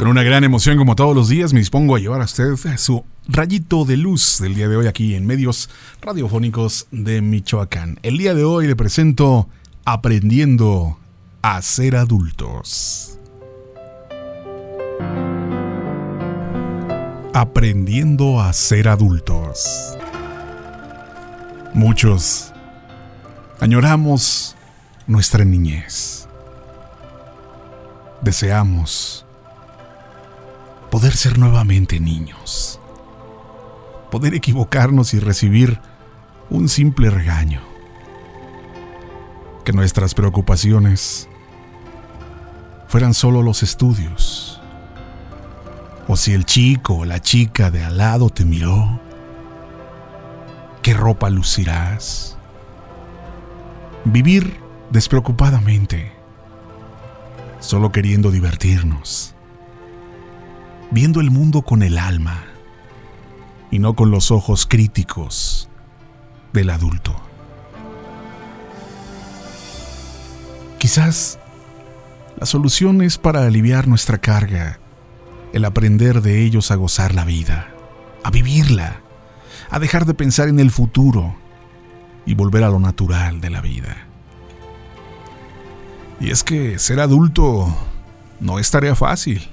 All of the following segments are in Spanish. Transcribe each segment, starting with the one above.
Con una gran emoción como todos los días me dispongo a llevar a usted su rayito de luz del día de hoy aquí en medios radiofónicos de Michoacán. El día de hoy le presento Aprendiendo a ser adultos. Aprendiendo a ser adultos. Muchos añoramos nuestra niñez. Deseamos poder ser nuevamente niños, poder equivocarnos y recibir un simple regaño, que nuestras preocupaciones fueran solo los estudios, o si el chico o la chica de al lado te miró, qué ropa lucirás, vivir despreocupadamente, solo queriendo divertirnos viendo el mundo con el alma y no con los ojos críticos del adulto. Quizás la solución es para aliviar nuestra carga, el aprender de ellos a gozar la vida, a vivirla, a dejar de pensar en el futuro y volver a lo natural de la vida. Y es que ser adulto no es tarea fácil.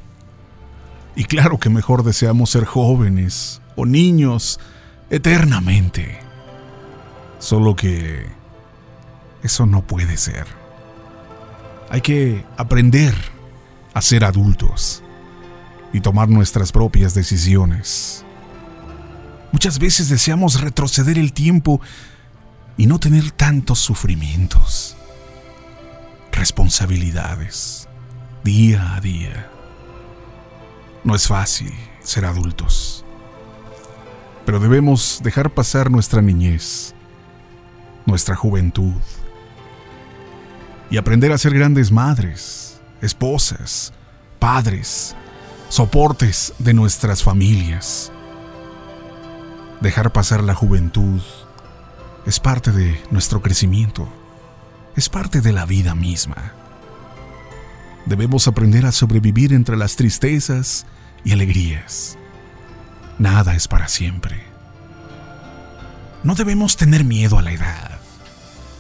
Y claro que mejor deseamos ser jóvenes o niños eternamente. Solo que eso no puede ser. Hay que aprender a ser adultos y tomar nuestras propias decisiones. Muchas veces deseamos retroceder el tiempo y no tener tantos sufrimientos, responsabilidades, día a día. No es fácil ser adultos, pero debemos dejar pasar nuestra niñez, nuestra juventud, y aprender a ser grandes madres, esposas, padres, soportes de nuestras familias. Dejar pasar la juventud es parte de nuestro crecimiento, es parte de la vida misma. Debemos aprender a sobrevivir entre las tristezas y alegrías. Nada es para siempre. No debemos tener miedo a la edad.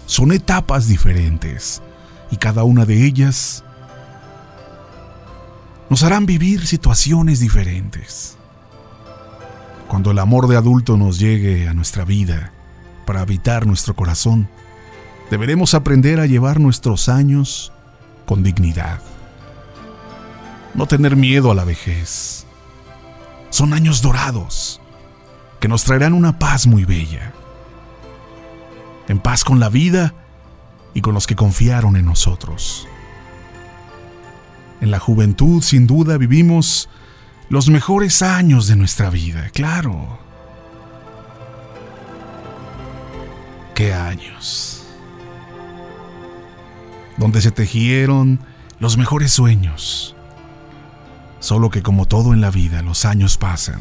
Son etapas diferentes y cada una de ellas nos harán vivir situaciones diferentes. Cuando el amor de adulto nos llegue a nuestra vida para habitar nuestro corazón, deberemos aprender a llevar nuestros años con dignidad no tener miedo a la vejez. Son años dorados que nos traerán una paz muy bella. En paz con la vida y con los que confiaron en nosotros. En la juventud, sin duda, vivimos los mejores años de nuestra vida, claro. ¿Qué años? Donde se tejieron los mejores sueños Solo que como todo en la vida, los años pasan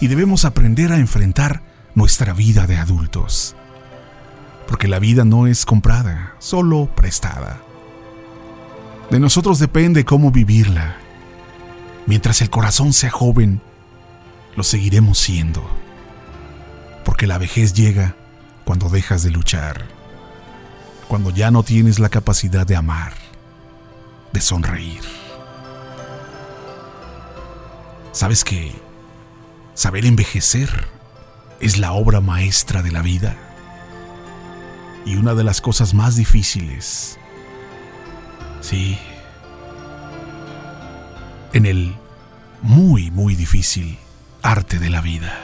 y debemos aprender a enfrentar nuestra vida de adultos. Porque la vida no es comprada, solo prestada. De nosotros depende cómo vivirla. Mientras el corazón sea joven, lo seguiremos siendo. Porque la vejez llega cuando dejas de luchar, cuando ya no tienes la capacidad de amar, de sonreír. ¿Sabes que saber envejecer es la obra maestra de la vida? Y una de las cosas más difíciles. Sí. En el muy, muy difícil arte de la vida.